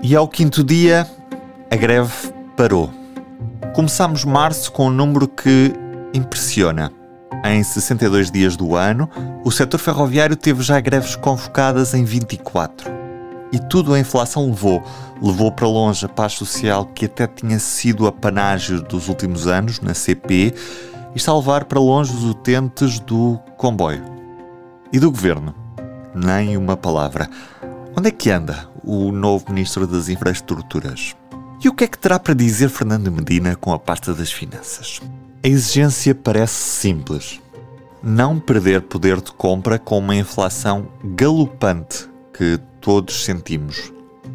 E ao quinto dia, a greve parou. Começámos março com um número que impressiona. Em 62 dias do ano, o setor ferroviário teve já greves convocadas em 24. E tudo a inflação levou. Levou para longe a paz social que até tinha sido a panágio dos últimos anos na CP e está a levar para longe os utentes do comboio. E do governo? Nem uma palavra. Onde é que anda o novo Ministro das Infraestruturas? E o que é que terá para dizer Fernando Medina com a pasta das finanças? A exigência parece simples. Não perder poder de compra com uma inflação galopante que todos sentimos.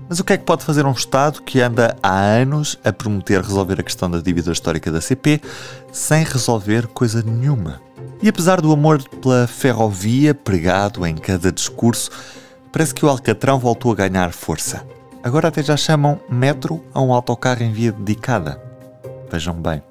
Mas o que é que pode fazer um Estado que anda há anos a prometer resolver a questão da dívida histórica da CP sem resolver coisa nenhuma? E apesar do amor pela ferrovia pregado em cada discurso, parece que o Alcatrão voltou a ganhar força. Agora até já chamam metro a um autocarro em via dedicada. Vejam bem.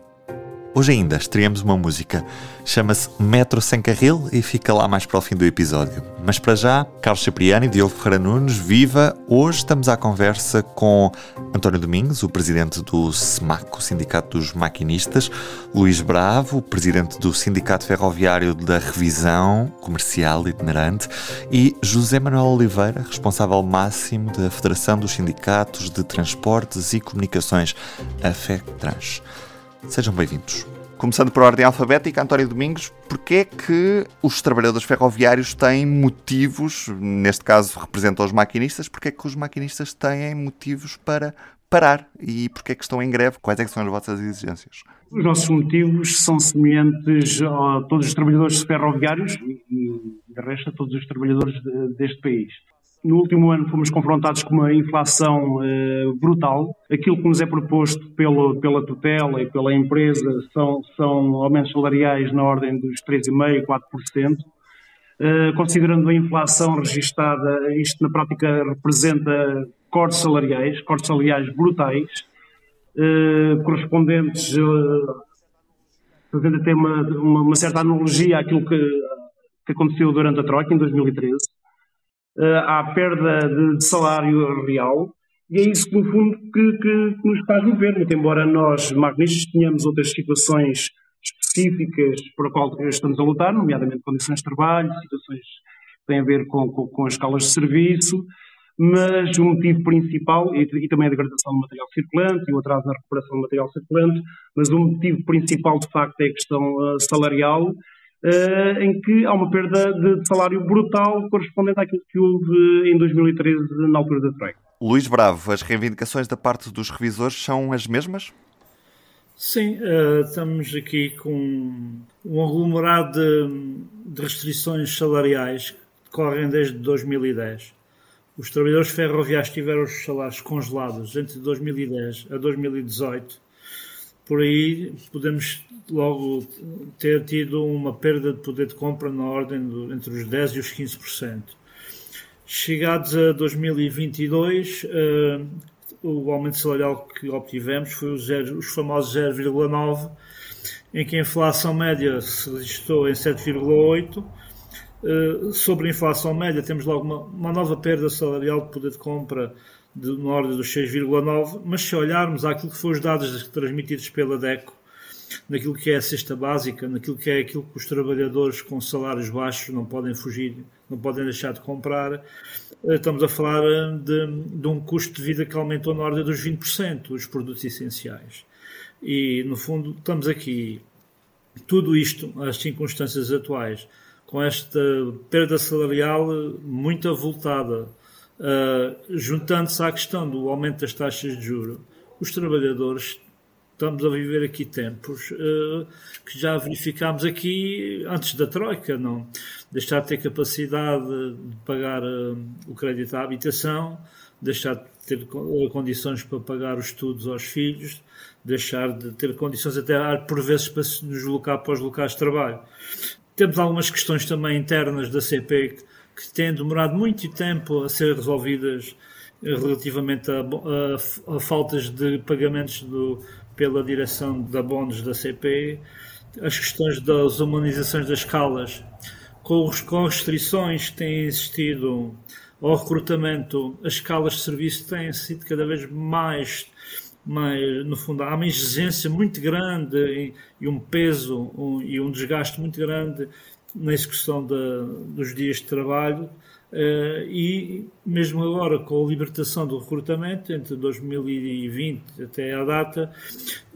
Hoje ainda estreamos uma música. Chama-se Metro Sem Carril e fica lá mais para o fim do episódio. Mas para já, Carlos Cipriani e Diogo Ferreira Nunes, viva! Hoje estamos à conversa com António Domingos, o presidente do SMAC, o Sindicato dos Maquinistas, Luís Bravo, o presidente do Sindicato Ferroviário da Revisão Comercial Itinerante e José Manuel Oliveira, responsável máximo da Federação dos Sindicatos de Transportes e Comunicações, a FECTRANS. Sejam bem-vindos. Começando por ordem alfabética, António Domingos, porquê é que os trabalhadores ferroviários têm motivos, neste caso representam os maquinistas, porquê é que os maquinistas têm motivos para parar e porquê é que estão em greve? Quais é são as vossas exigências? Os nossos motivos são semelhantes a todos os trabalhadores ferroviários e, de resto, a todos os trabalhadores deste país. No último ano fomos confrontados com uma inflação uh, brutal. Aquilo que nos é proposto pelo, pela tutela e pela empresa são, são aumentos salariais na ordem dos 3,5%, 4%. Uh, considerando a inflação registada, isto na prática representa cortes salariais, cortes salariais brutais, uh, correspondentes, uh, fazendo até uma, uma, uma, certa analogia àquilo que, que aconteceu durante a Troika, em 2013 à eh, perda de, salário real, e é isso, no fundo, que, que, que nos faz mover. Muito embora nós, magníficos, tenhamos outras situações específicas para a qual estamos a lutar, nomeadamente condições de trabalho, situações que têm a ver com, com, com as escalas de serviço, mas o motivo principal, e, e, também a degradação do material circulante e o atraso na recuperação do material circulante, mas o motivo principal, de facto, é a questão uh, salarial, Uh, em que há uma perda de salário brutal correspondente àquilo que houve em 2013, na altura da Troika. Luís Bravo, as reivindicações da parte dos revisores são as mesmas? Sim, uh, estamos aqui com um aglomerado de, de restrições salariais que decorrem desde 2010. Os trabalhadores ferroviários tiveram os salários congelados entre 2010 a 2018 por aí podemos logo ter tido uma perda de poder de compra na ordem entre os 10% e os 15%. Chegados a 2022, uh, eh, o aumento salarial que obtivemos foi zero, os famosos 0,9%, em que a inflação média se registrou em 7,8%. Uh, eh, sobre a inflação média, temos logo uma, uma nova perda salarial de poder de compra de, na ordem dos 6,9, mas se olharmos àquilo que foram os dados transmitidos pela DECO, naquilo que é a cesta básica, naquilo que é aquilo que os trabalhadores com salários baixos não podem fugir, não podem deixar de comprar, eh, estamos a falar eh, de, de um custo de vida que aumentou na ordem dos 20%, os produtos essenciais. E, no fundo, estamos aqui, tudo isto, as circunstâncias atuais, com esta perda salarial muito avultada, Uh, Juntando-se à questão do aumento das taxas de juro, os trabalhadores estamos a viver aqui tempos uh, que já verificámos aqui antes da Troika, não? Deixar de ter capacidade de pagar uh, o crédito à habitação, deixar de ter condições para pagar os estudos aos filhos, deixar de ter condições até por vezes para se deslocar para os locais de trabalho. Temos algumas questões também internas da CP que têm demorado muito tempo a ser resolvidas relativamente a, a, a faltas de pagamentos do, pela direção da bónus da CP, as questões das humanizações das escalas, com, com restrições que têm existido ao recrutamento, as escalas de serviço têm sido cada vez mais, mais no fundo, há uma exigência muito grande e, e um peso um, e um desgaste muito grande na execução de, dos dias de trabalho. Uh, e mesmo agora com a libertação do recrutamento entre 2020 até à data,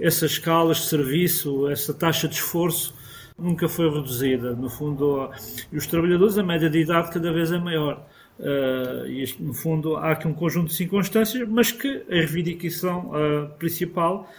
essas escalas de serviço, essa taxa de esforço nunca foi reduzida. No fundo, os trabalhadores, a média de idade cada vez é maior. Uh, e no fundo há aqui um conjunto de circunstâncias, mas que a reivindicação uh, principal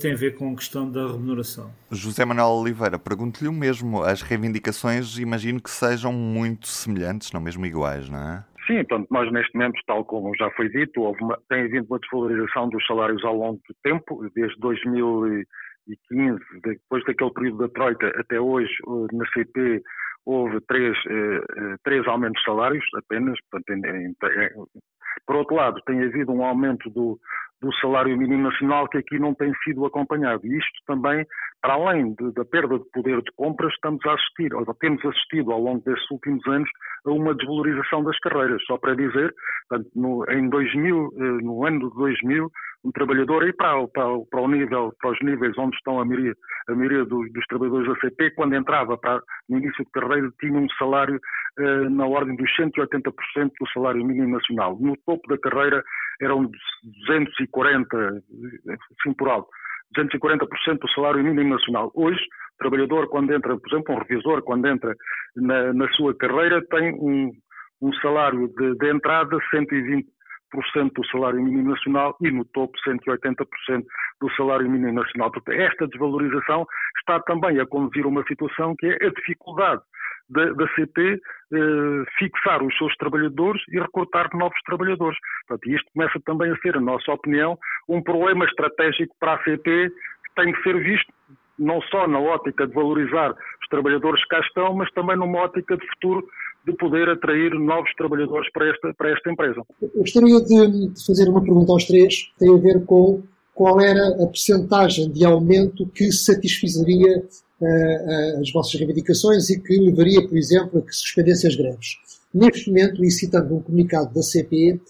tem a ver com a questão da remuneração. José Manuel Oliveira, pergunto-lhe o mesmo. As reivindicações imagino que sejam muito semelhantes, não mesmo iguais, não é? Sim, portanto, nós neste momento, tal como já foi dito, houve uma, tem havido uma desvalorização dos salários ao longo do tempo, desde 2015, depois daquele período da Troika até hoje, na CP houve três, eh, eh, três aumentos de salários apenas. Portanto, em, em, por outro lado, tem havido um aumento do, do salário mínimo nacional que aqui não tem sido acompanhado. E isto também, para além de, da perda de poder de compra, estamos a assistir, ou temos assistido ao longo destes últimos anos, a uma desvalorização das carreiras. Só para dizer, portanto, no, em 2000, eh, no ano de 2000, um trabalhador aí para, para, para, o nível, para os níveis onde estão a maioria, a maioria dos, dos trabalhadores da CP, quando entrava para, no início de carreira, tinha um salário eh, na ordem dos 180% do salário mínimo nacional. No topo da carreira eram 240, assim por alto, 240% do salário mínimo nacional. Hoje, o trabalhador, quando entra, por exemplo, um revisor, quando entra na, na sua carreira, tem um, um salário de, de entrada 120 do salário mínimo nacional e no topo 180% do salário mínimo nacional. Portanto, esta desvalorização está também a conduzir a uma situação que é a dificuldade da, da CP eh, fixar os seus trabalhadores e recrutar novos trabalhadores. Portanto, isto começa também a ser, a nossa opinião, um problema estratégico para a CP que tem que ser visto não só na ótica de valorizar os trabalhadores que cá estão, mas também numa ótica de futuro de poder atrair novos trabalhadores para esta, para esta empresa. Eu gostaria de, de fazer uma pergunta aos três, tem a ver com qual era a percentagem de aumento que satisfazeria uh, as vossas reivindicações e que levaria, por exemplo, a que se suspendessem as greves. Neste momento, e citando um comunicado da CP,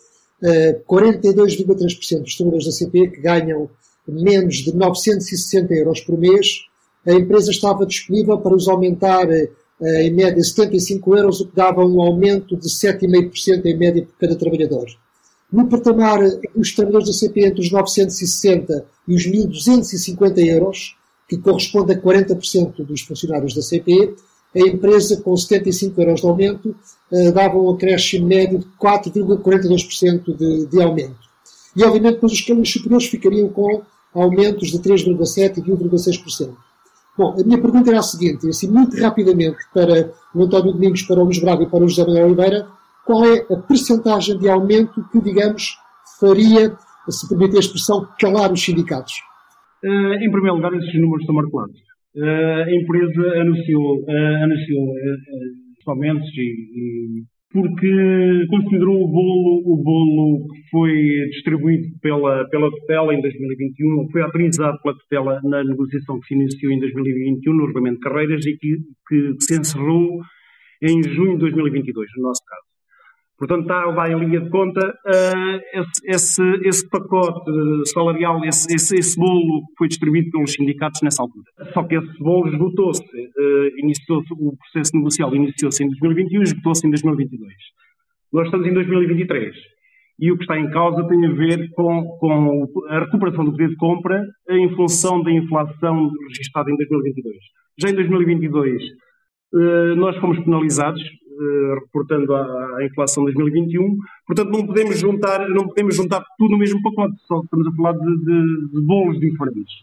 uh, 42,3% dos trabalhadores da CP que ganham menos de 960 euros por mês, a empresa estava disponível para os aumentar eh, em média 75 euros, o que dava um aumento de 7,5% em média por cada trabalhador. No patamar dos trabalhadores da CP entre os 960 e os 1.250 euros, que corresponde a 40% dos funcionários da CP, a empresa, com 75 euros de aumento, eh, dava um acréscimo médio de 4,42% de, de aumento. E, obviamente, depois os escalões superiores ficariam com aumentos de 3,7% e de 1,6%. Bom, a minha pergunta era a seguinte, assim, muito rapidamente, para o António Domingos, para o Luís Braga e para o José Manuel Oliveira, qual é a percentagem de aumento que, digamos, faria, se permite a expressão, calar os sindicatos? Uh, em primeiro lugar, esses números estão marcados. Uh, a empresa anunciou, uh, anunciou aumentos e, e porque considerou o bolo, o bolo que foi distribuído pela, pela tutela em 2021, foi autorizado pela tutela na negociação que se iniciou em 2021 no regulamento de carreiras e que, que se encerrou em junho de 2022, no nosso caso. Portanto, está vai em linha de conta uh, esse, esse, pacote salarial, esse, esse, esse, bolo que foi distribuído pelos sindicatos nessa altura. Só que esse bolo esgotou-se. Uh, iniciou o processo negocial iniciou-se em 2021 e esgotou-se em 2022. Nós estamos em 2023 e o que está em causa tem a ver com, com a recuperação do poder de compra em função da inflação registrada em 2022. Já em 2022 uh, nós fomos penalizados eh, reportando a, a, inflação de 2021. Portanto, não podemos juntar, não podemos juntar tudo no mesmo pacote, só estamos a falar de, de, de bolos diferentes.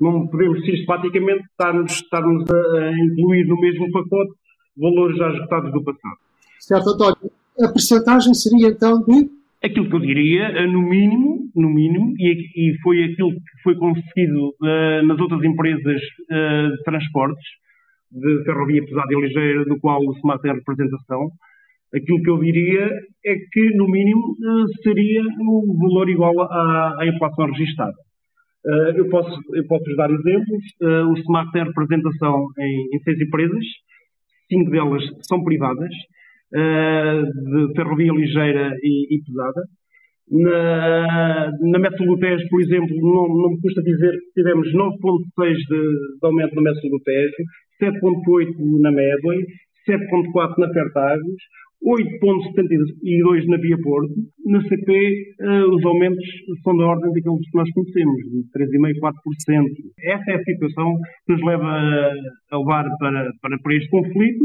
Não podemos sistematicamente estarmos, estarmos a, a incluir no mesmo pacote valores já esgotados do passado. Certo, António. A percentagem seria então de? Aquilo que eu diria, eh, no mínimo, no mínimo, e, e foi aquilo que foi conseguido uh, nas outras empresas uh, de transportes, de ferrovia pesada e ligeira, do qual o SEMAR tem representação, aquilo que eu diria é que, no mínimo, eh, seria um valor igual à, à inflação registada. Eh, eu posso, eu posso dar exemplos. Eh, o SEMAR tem representação em, em seis empresas. cinco delas são privadas, de ferrovia ligeira e, e pesada. Na, na Metro-Lutejo, por exemplo, não, não me custa dizer que tivemos 9,6 de, de aumento na Metro-Lutejo, 7,8 na Medway, 7,4 na Fertagos, 8,72 na Via Porto. Na CP, uh, eh, os aumentos são da ordem daqueles que nós conhecemos, de 3,5%, 4%. Essa é a situação que nos leva a, levar para, para, para este conflito.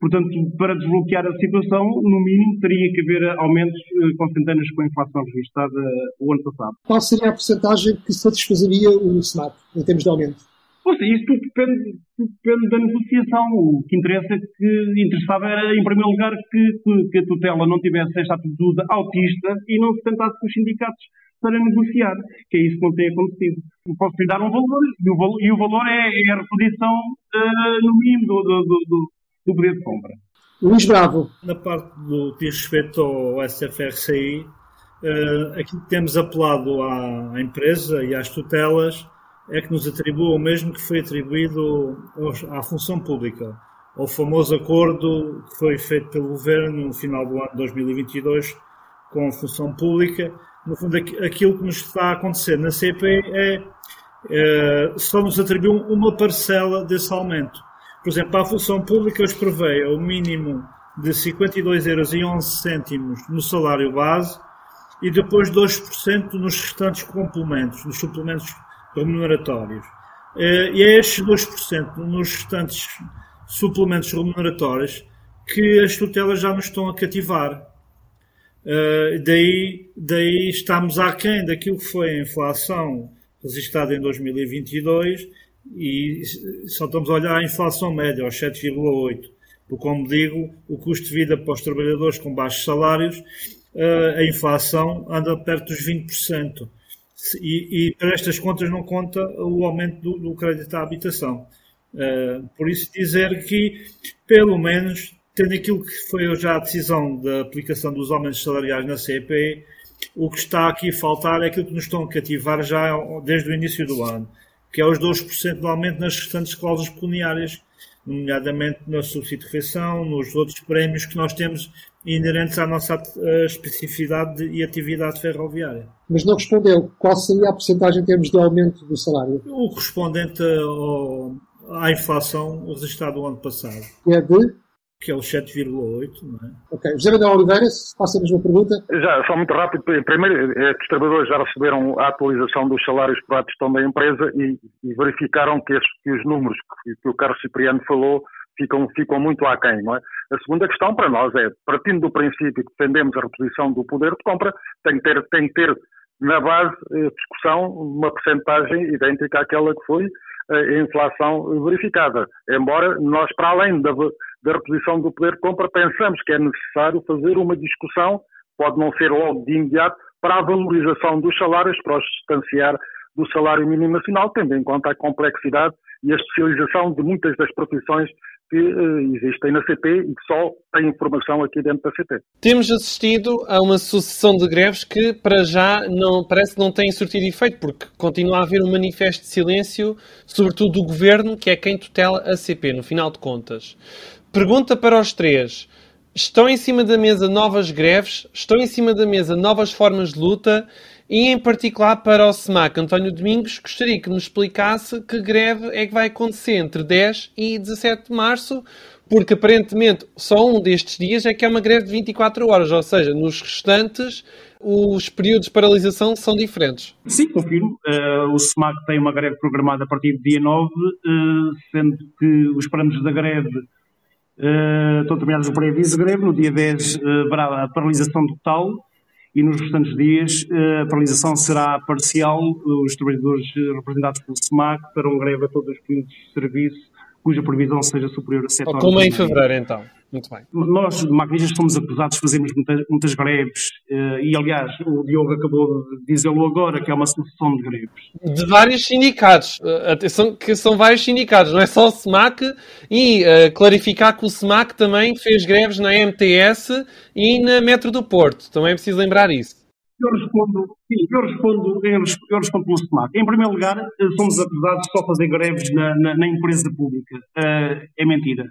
Portanto, para desbloquear a situação, no mínimo teria que haver aumentos uh, com com a inflação registrada o ano passado. Qual seria a porcentagem que satisfazeria o SNAP em termos de aumento? Pois, isso tudo depende, tudo depende da negociação. O que interessa que interessava era, em primeiro lugar, que, que, que a tutela não tivesse esta atitude autista e não se tentasse com os sindicatos para negociar, que é isso que não tem acontecido. Posso lhe dar um valor, e o valor, e o valor é, é, a reposição, uh, no mínimo, do, do, do, do poder de compra. Luís Bravo. Na parte do que diz respeito ao SFRCI, uh, aqui temos apelado à empresa e às tutelas é que nos atribua o mesmo que foi atribuído à função pública, ao famoso acordo que foi feito pelo Governo no final do ano de 2022 com a função pública. No fundo, aquilo que nos está a acontecer na CP é, é só nos atribuiu uma parcela desse aumento. Por exemplo, a função pública os prevê o mínimo de 52,11 euros no salário base e depois 2% nos restantes complementos, nos suplementos remuneratórios. Eh, e é estes 2% nos restantes suplementos remuneratórios que as tutelas já nos estão a cativar. Uh, daí, daí estamos aquém daquilo que foi a inflação registrada em 2022 e só estamos a olhar a inflação média, aos 7,8%. Porque, como digo, o custo de vida para os trabalhadores com baixos salários, uh, a inflação anda perto dos 20%. E, e, para estas contas não conta o aumento do, do crédito à habitação. Uh, por isso dizer que, pelo menos, tendo aquilo que foi já a decisão da aplicação dos aumentos salariais na CPE, o que está aqui a faltar é aquilo que nos estão a cativar já desde o início do ano, que é os 2% de aumento nas restantes cláusulas pecuniárias, nomeadamente na refeição, nos outros prémios que nós temos inerentes à nossa uh, especificidade e atividade ferroviária. Mas não respondeu. Qual seria a porcentagem em termos de aumento do salário? O correspondente ao, à inflação registrada do ano passado. É de? Que é o 7,8, não é? Ok. José Manuel Oliveira, se passa a mesma pergunta. Já, só muito rápido. Primeiro, é que os trabalhadores já receberam a atualização dos salários por gestão da empresa e, e verificaram que, estes, que, os números que, que o Carlos Cipriano falou ficam, ficam muito aquém, não é? A segunda questão para nós é, partindo do princípio que defendemos a reposição do poder de compra, tem que ter, tem que ter na base de discussão uma percentagem idêntica àquela que foi eh, a inflação verificada. Embora nós, para além da, da reposição do poder de compra, pensamos que é necessário fazer uma discussão, pode não ser logo de imediato, para a valorização dos salários, para os distanciar do salário mínimo nacional, tendo em conta a complexidade e a especialização de muitas das profissões que uh, existem na CP e que só têm informação aqui dentro da CP. Temos assistido a uma sucessão de greves que, para já, não, parece que não têm surtido efeito, porque continua a haver um manifesto de silêncio, sobretudo do governo, que é quem tutela a CP, no final de contas. Pergunta para os três. Estão em cima da mesa novas greves? Estão em cima da mesa novas formas de luta? E em particular para o SEMAC, António Domingos, gostaria que me explicasse que greve é que vai acontecer entre 10 e 17 de março, porque aparentemente só um destes dias é que é uma greve de 24 horas, ou seja, nos restantes os períodos de paralisação são diferentes. Sim, confirmo. Uh, o SEMAC tem uma greve programada a partir do dia 9, uh, eh, sendo que os parâmetros da greve uh, estão terminados no pré-aviso de greve. No dia 10 haverá a paralisação total e nos restantes dias eh, a paralisação será parcial. Os trabalhadores representados pelo SEMAC farão greve a todos os períodos de serviço cuja previsão seja superior a 7 horas. Como é em fevereiro, então. Muito bem. Nós, maquinistas, fomos acusados de fazermos muitas, muitas greves eh, e, aliás, o Diogo acabou de dizê-lo agora, que é uma sucessão de greves. De vários sindicatos. Eh, atenção que são vários sindicatos, não é só o SEMAC. E uh, clarificar que o SEMAC também fez greves na MTS e na Metro do Porto. Também é preciso lembrar isso. Eu respondo, sim, eu respondo, eu respondo pelo. Em primeiro lugar, somos acusados de só fazer greves na, na, na empresa pública. Uh, é mentira.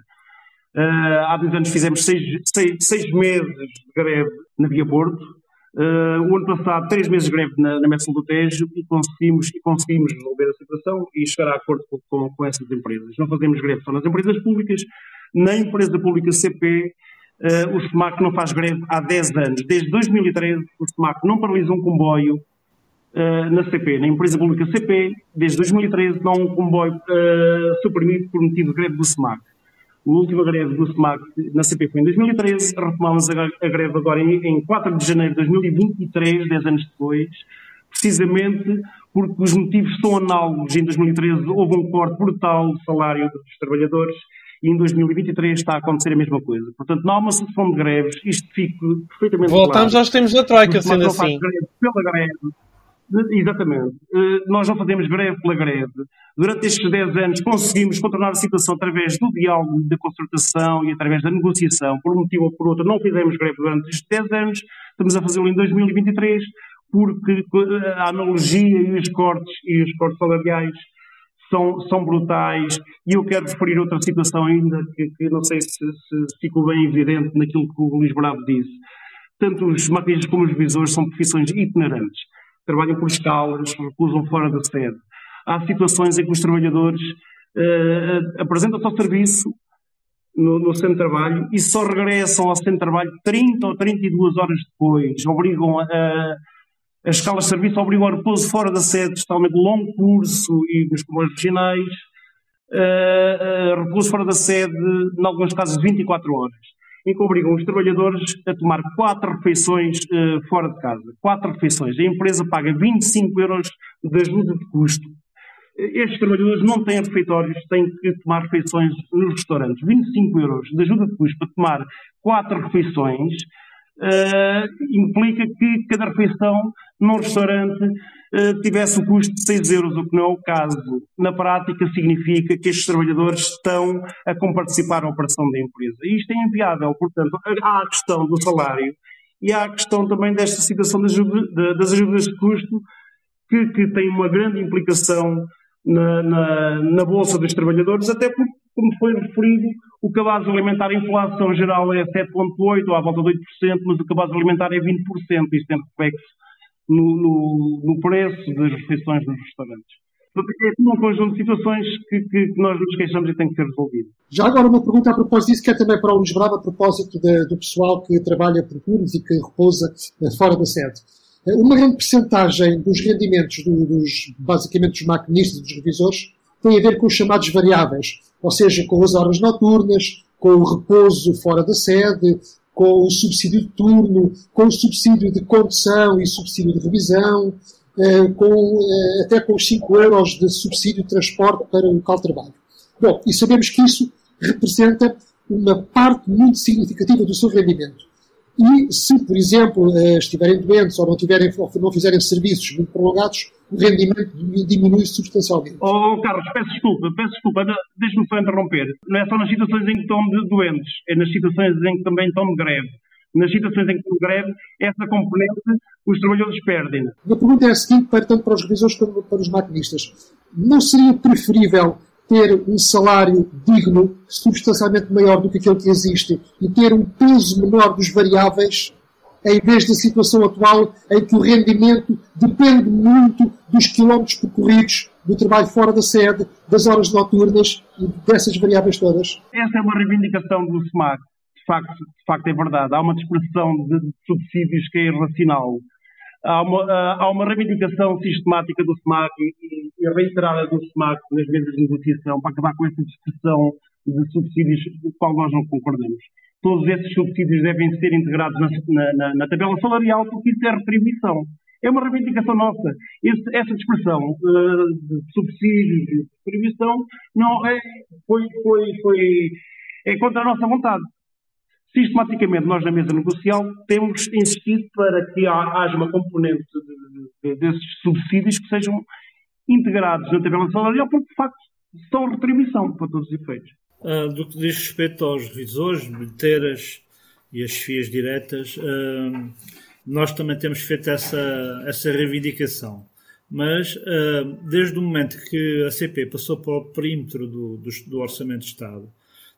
Uh, há dois anos fizemos seis, seis, seis, meses de greve na Via Porto. Uh, o ano passado, três meses de greve na, na Mestre do Tejo e conseguimos, e conseguimos resolver a situação e chegar a acordo com, com, com essas empresas. Não fazemos greve só nas empresas públicas, na empresa pública CP, uh, o SEMAC não faz greve há 10 anos. Desde 2013, o SEMAC não paralisa um comboio uh, na CP, na empresa pública CP, desde 2013 não há um comboio uh, suprimido por motivo de greve do SEMAC. A última greve do SEMAC na CP foi em 2013, retomamos a, a greve agora em, em 4 de janeiro de 2023, 10 anos depois, precisamente porque os motivos são análogos. Em 2013 houve um corte brutal do salário dos trabalhadores e em 2023 está a acontecer a mesma coisa. Portanto, não há uma sessão de greves, isto fica perfeitamente Voltamos claro. aos tempos da Troika, sendo assim. Greve pela greve, Exatamente. Eh, nós não fazemos greve pela greve. Durante estes 10 anos conseguimos contornar a situação através do diálogo, da concertação e através da negociação. Por um motivo ou por outro, não fizemos greve durante estes 10 anos, estamos a fazê-lo em 2023, porque eh, a analogia e os cortes e os cortes salariais são, são brutais. E eu quero referir outra situação ainda que, que não sei se, se ficou bem evidente naquilo que o Luís Bravo disse. Tanto os maquinistas como os visores são profissões itinerantes trabalham por escalas, recusam fora da sede. Há situações em que os trabalhadores uh, apresentam-se ao serviço no, no, centro de trabalho e só regressam ao centro de trabalho 30 ou 32 horas depois. Obrigam a, a, a escalas de serviço obrigam a repouso fora da sede, totalmente longo curso e nos comboios regionais, uh, uh, repouso fora da sede, em alguns casos 24 horas em que obrigam os trabalhadores a tomar quatro refeições uh, fora de casa. Quatro refeições. A empresa paga 25 euros de ajuda de custo. Estes trabalhadores não têm refeitórios, têm que tomar refeições nos restaurantes. 25 euros de ajuda de custo para tomar quatro refeições uh, implica que cada refeição num restaurante uh, tivesse o custo de 6 euros, o que não é o caso. Na prática, significa que estes trabalhadores estão a comparticipar na operação da empresa. E isto é inviável. Portanto, há a questão do salário e há a questão também desta situação das, das ajudas de custo, que, que tem uma grande implicação na, na, na Bolsa dos Trabalhadores, até porque como foi referido, o cabaz alimentar, a inflação geral é 7,8% ou à volta de 8%, mas o cabaz alimentar é 20%. Isto é reflexo no, no, no, preço das refeições nos restaurantes. É um conjunto de situações que, que, que, nós nos queixamos e tem que ser resolvido. Já agora uma pergunta a propósito disso, que é também para o Luís Bravo, a propósito de, do pessoal que trabalha por turnos e que repousa eh, fora da sede. Eh, uma grande percentagem dos rendimentos do, dos, basicamente dos maquinistas e dos revisores tem a ver com os chamados variáveis, ou seja, com as horas noturnas, com o repouso fora da sede, com o subsídio de turno, com o subsídio de condução e subsídio de revisão, eh, com, eh, até com os 5 euros de subsídio de transporte para o local de trabalho. Bom, e sabemos que isso representa uma parte muito significativa do seu rendimento. E se, por exemplo, eh, estiverem doentes ou não, tiverem, ou não fizerem serviços muito prolongados, o rendimento diminui substancialmente. Oh, Carlos, peço desculpa, peço desculpa, deixe-me só interromper. Não é só nas situações em que estão doentes, é nas situações em que também estão de greve. Nas situações em que estão de greve, essa componente os trabalhadores perdem. A pergunta é a seguinte, tanto para os revisores como para os maquinistas. Não seria preferível ter um salário digno, substancialmente maior do que aquele que existe, e ter um peso menor dos variáveis em vez da situação atual em que o rendimento depende muito dos quilómetros percorridos, do trabalho fora da sede, das horas noturnas e dessas variáveis todas? Essa é uma reivindicação do SMAC. De facto, de facto é verdade. Há uma dispersão de subsídios que é irracional. Há uma, há uma reivindicação sistemática do SMAC e, e reiterada do SMAC nas mesas de negociação para acabar com essa dispersão de subsídios com qual nós não concordamos todos esses subsídios devem ser integrados na, na, na tabela salarial, porque isso é retribuição. É uma reivindicação nossa. Esse, essa expressão uh, de subsídios de retribuição não é, foi, foi, foi, é contra a nossa vontade. Sistematicamente, nós na mesa negocial temos insistido para que haja uma componente de, de, desses subsídios que sejam integrados na tabela salarial, porque de facto são retribuição para todos os efeitos. Uh, do que diz respeito aos revisores, bilheteiras e as FIAs diretas, uh, nós também temos feito essa, essa reivindicação. Mas, uh, desde o momento que a CP passou para o perímetro do, do, do Orçamento de Estado,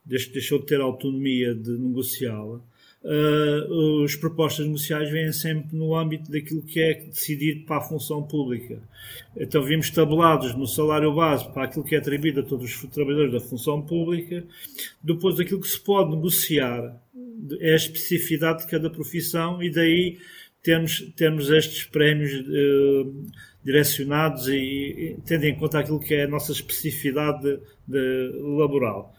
deixou de ter autonomia de negociá-la, uh, as propostas negociais vêm sempre no âmbito daquilo que é decidido para a função pública. Então vimos tabulados no salário base para aquilo que é atribuído a todos os trabalhadores da função pública, depois aquilo que se pode negociar é a especificidade de cada profissão e daí temos, temos estes prémios uh, direcionados e, e tendo em conta aquilo que é a nossa especificidade de, de laboral.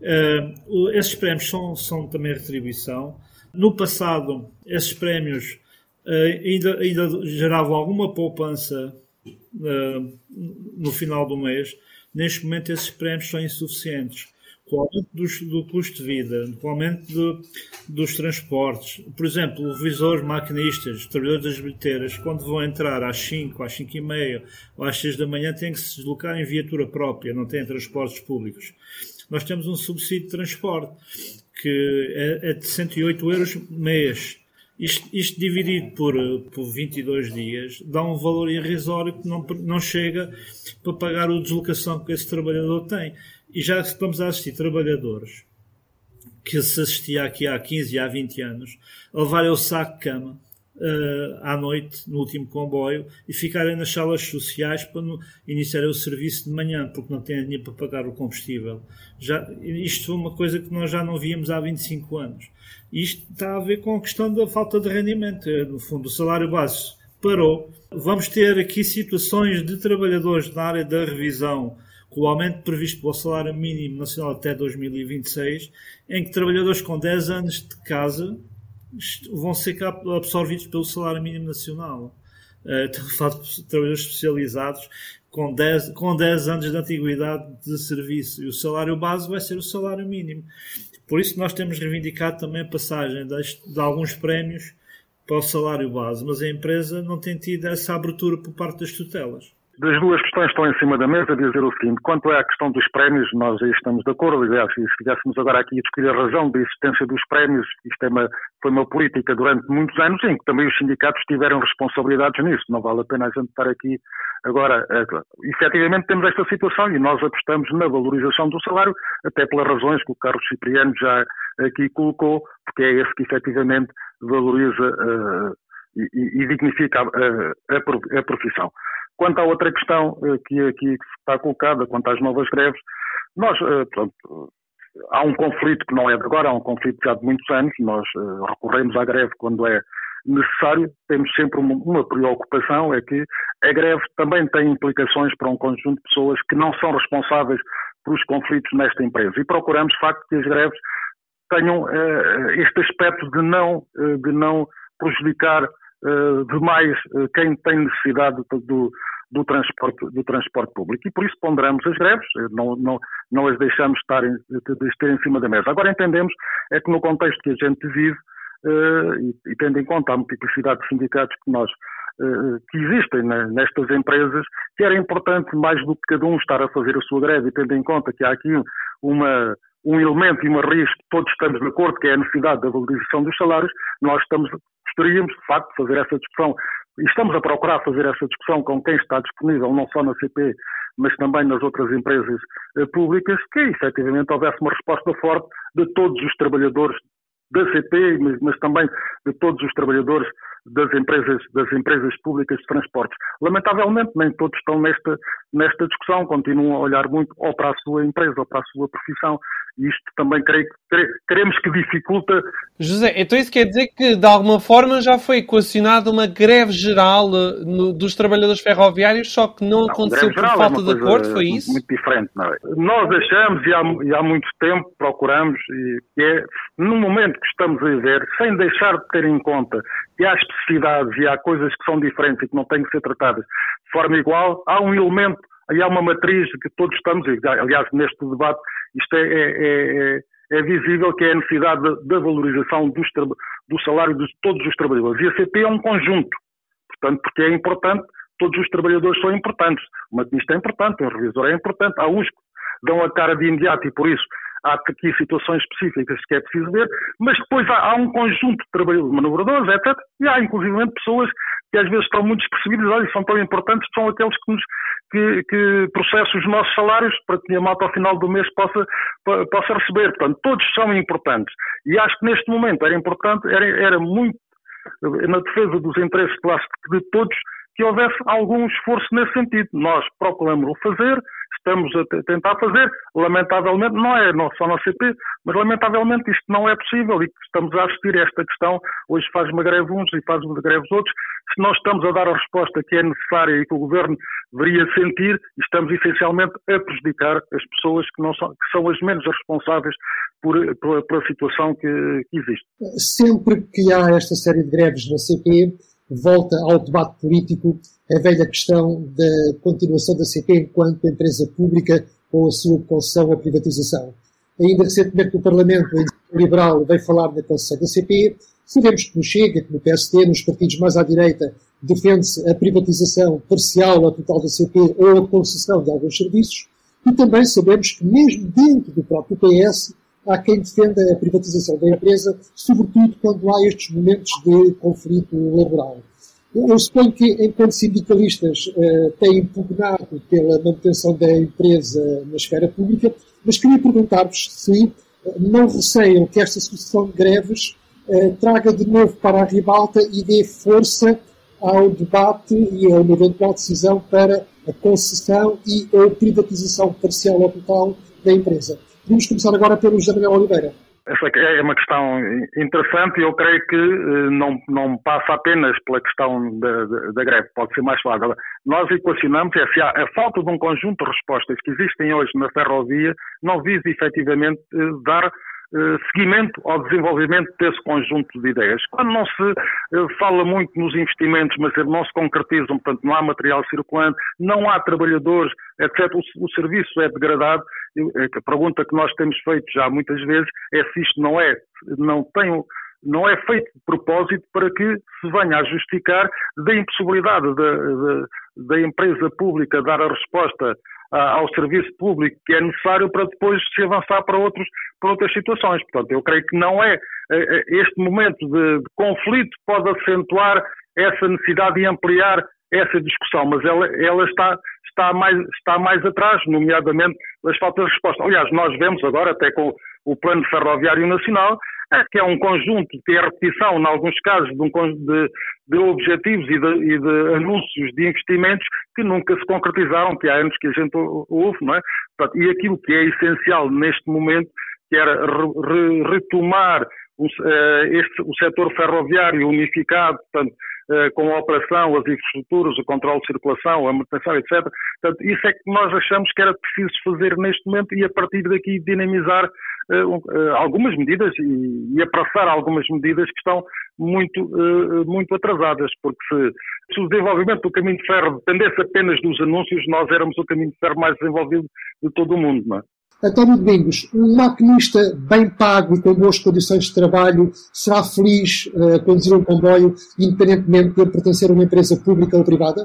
Uh, esses prémios são, são também retribuição. No passado, esses prémios uh, ainda, ainda geravam alguma poupança no final do mês. Neste momento, esses prémios são insuficientes com o aumento dos, do custo de vida, com o aumento do, dos transportes. Por exemplo, revisores, maquinistas, trabalhadores das bilheteiras, quando vão entrar às 5, às 5 e meia ou às 6 da manhã, têm que se deslocar em viatura própria, não têm transportes públicos. Nós temos um subsídio de transporte que é, é de 108 euros mês. Isto, isto, dividido por, por 22 dias dá um valor irrisório que não, não chega para pagar a deslocação que esse trabalhador tem. E já estamos a assistir trabalhadores que se assistia aqui há 15 e há 20 anos a levarem o saco de cama uh, à noite, no último comboio, e ficarem nas salas sociais para no, iniciarem o serviço de manhã, porque não têm dinheiro para pagar o combustível. Já, isto foi uma coisa que nós já não víamos há 25 anos. Isto está a ver com a questão da falta de rendimento. No fundo, o salário base parou. Vamos ter aqui situações de trabalhadores na área da revisão com o aumento previsto pelo salário mínimo nacional até 2026, em que trabalhadores com 10 anos de casa vão ser absorvidos pelo salário mínimo nacional. Uh, estamos a de trabalhadores especializados com 10, com 10 anos de antiguidade de serviço e o salário base vai ser o salário mínimo. Por isso nós temos reivindicado também a passagem de, de alguns prémios para o salário base, mas a empresa não tem tido essa abertura por parte das tutelas. Das duas questões estão em cima da mesa, dizer o seguinte: quanto a questão dos prémios, nós aí estamos de acordo. Aliás, se estivéssemos agora aqui a discutir a razão da existência dos prémios, isto é uma, foi uma política durante muitos anos em que também os sindicatos tiveram responsabilidades nisso. Não vale a pena a gente estar aqui agora. É, efetivamente temos esta situação e nós apostamos na valorização do salário, até pelas razões que o Carlos Cipriano já aqui colocou, porque é esse que efetivamente valoriza uh, e, e, dignifica a, a, a profissão. Quanto à outra questão eh, que aqui está colocada, quanto às novas greves, nós, eh, há um conflito que não é de agora, há um conflito já de muitos anos, nós eh, recorremos à greve quando é necessário, temos sempre uma, preocupação, é que a greve também tem implicações para um conjunto de pessoas que não são responsáveis pelos conflitos nesta empresa e procuramos, de facto, que as greves tenham este aspecto de não, de não prejudicar demais quem tem necessidade do, do transporte, do transporte público. E por isso ponderamos as greves, eh, não, não, não as deixamos estar em, de estar em cima da mesa. Agora entendemos é que no contexto que a gente vive, e, e, tendo em conta a multiplicidade de sindicatos que nós que existem nestas empresas, que era importante mais do que cada um estar a fazer a sua greve, tendo em conta que há aqui uma, um elemento e uma raiz que todos estamos de acordo, que é a necessidade da valorização dos salários, nós estamos, gostaríamos, de facto, de fazer essa discussão. E estamos a procurar fazer essa discussão com quem está disponível, não só na CP, mas também nas outras empresas eh, públicas, que efetivamente houvesse uma resposta forte de todos os trabalhadores da CP, mas, mas, também de todos os trabalhadores das empresas, das empresas públicas de transportes. Lamentavelmente, nem todos estão nesta, nesta discussão, continuam a olhar muito ou para a sua empresa ou para a sua profissão isto também creio, queremos que dificulta. José, então isso quer dizer que de alguma forma já foi equacionada uma greve geral uh, no, dos trabalhadores ferroviários, só que não, não aconteceu por é falta é de acordo, foi isso? Muito diferente, não é? Nós achamos e há, e há muito tempo procuramos e que é no momento que estamos a viver, sem deixar de ter em conta que há especificidades e há coisas que são diferentes e que não têm que ser tratadas de forma igual, há um elemento Aí há uma matriz que todos estamos, aliás, neste debate, isto é, é, é, é visível que é a necessidade da, valorização dos, do salário de todos os trabalhadores. E a CP é um conjunto, portanto, porque é importante, todos os trabalhadores são importantes. O maquinista é importante, o revisor é importante, há uns que dão a cara de imediato e por isso há aqui situações específicas que é preciso ver, mas depois há, há um conjunto de trabalhadores manobradores, etc. E há inclusive pessoas que às vezes estão muito despercebidos, olha, são tão importantes, são aqueles que, nos, que, que processam os nossos salários para que a malta ao final do mês possa, possa receber. Portanto, todos são importantes. E acho que neste momento era importante, era, era muito na defesa dos interesses de todos, que houvesse algum esforço nesse sentido. Nós procuramos o fazer, estamos a tentar fazer, lamentavelmente, não é não só na CP, mas lamentavelmente isto não é possível e estamos a assistir a esta questão, hoje faz uma greve uns e faz uma greve outros, se nós estamos a dar a resposta que é necessária e que o Governo deveria sentir, estamos essencialmente a prejudicar as pessoas que, não são, que são as menos responsáveis por, pela, pela situação que, que existe. Sempre que há esta série de greves na CP, volta ao debate político a velha questão da continuação da CP enquanto empresa pública ou a sua concessão à privatização. Ainda recentemente no Parlamento, a liberal veio falar da concessão da CP. Sabemos que no Chega, que no PSD, nos partidos mais à direita, defende-se a privatização parcial ou total da CP ou a concessão de alguns serviços. E também sabemos que mesmo dentro do próprio PS há quem defenda a privatização da empresa, sobretudo quando há estes momentos de conflito laboral. Eu suponho que, enquanto sindicalistas, eh, têm impugnado pela manutenção da empresa na esfera pública, mas queria perguntar-vos se eh, não receiam que esta sucessão de greves eh, traga de novo para a ribalta e dê força ao debate e a uma eventual decisão para a concessão e a privatização parcial ou total da empresa. Vamos começar agora pelo José Manuel Oliveira. Essa é uma questão interessante e eu creio que eh, não, não passa apenas pela questão da, da, greve, pode ser mais falada. Nós equacionamos é se há a falta de um conjunto de respostas que existem hoje na ferrovia não visa efetivamente eh, dar seguimento ao desenvolvimento desse conjunto de ideias. Quando não se eh, fala muito nos investimentos, mas não se concretizam, portanto não há material circulante, não há trabalhadores, etc., o, serviço é degradado. Eh, a pergunta que nós temos feito já muitas vezes é se isto não é, não tem não é feito de propósito para que se venha a justificar da impossibilidade da, da, da empresa pública dar a resposta ao serviço público que é necessário para depois se avançar para, outros, para outras situações. Portanto, eu creio que não é este momento de, de conflito pode acentuar essa necessidade de ampliar essa discussão, mas ela, ela está, está, mais, está mais atrás, nomeadamente das faltas de resposta. Aliás, nós vemos agora, até com o Plano Ferroviário Nacional, é que é um conjunto que é repetição, em alguns casos, de, um, de, de objetivos e de, e de, anúncios de investimentos que nunca se concretizaram, que há anos que a gente ouve, não é? Portanto, e aquilo que é essencial neste momento, que era re, retomar o, uh, este, o setor ferroviário unificado, portanto, uh, com a operação, as infraestruturas, o controle de circulação, a manutenção, etc. Portanto, isso é que nós achamos que era preciso fazer neste momento e a partir daqui dinamizar uh, algumas medidas e, e apraçar algumas medidas que estão muito, muito atrasadas, porque se, se o desenvolvimento do caminho de ferro dependesse apenas dos anúncios, nós éramos o caminho de ferro mais desenvolvido de todo o mundo, não é? António Domingos, um maquinista bem pago e com boas condições de trabalho será feliz uh, a conduzir um comboio, independentemente de pertencer a uma empresa pública ou privada?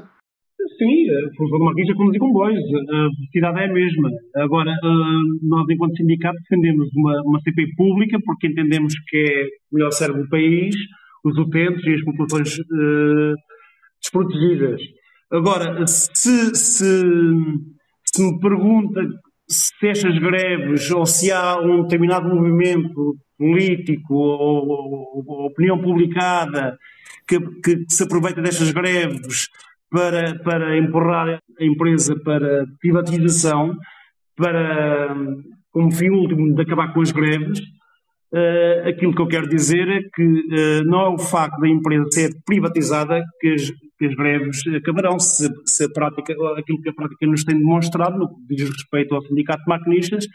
Sim, a função maquinista conduzir comboios, a velocidade é a mesma. Agora, uh, nós, enquanto sindicato, defendemos uma, uma CP pública porque entendemos que é o melhor serve do país, os utentes e as populações uh, desprotegidas. Agora, se, se, se me pergunta se estas greves ou se há um determinado movimento político ou, ou, ou opinião publicada que, que, se aproveita destas greves para, para empurrar a empresa para privatização, para, como fim último de acabar com as greves, Uh, aquilo que eu quero dizer é que uh, não é o facto da empresa ser privatizada que as, que as greves acabarão. Se, se, a prática, aquilo que a prática nos tem demonstrado, no que diz respeito ao Sindicato de Maquinistas,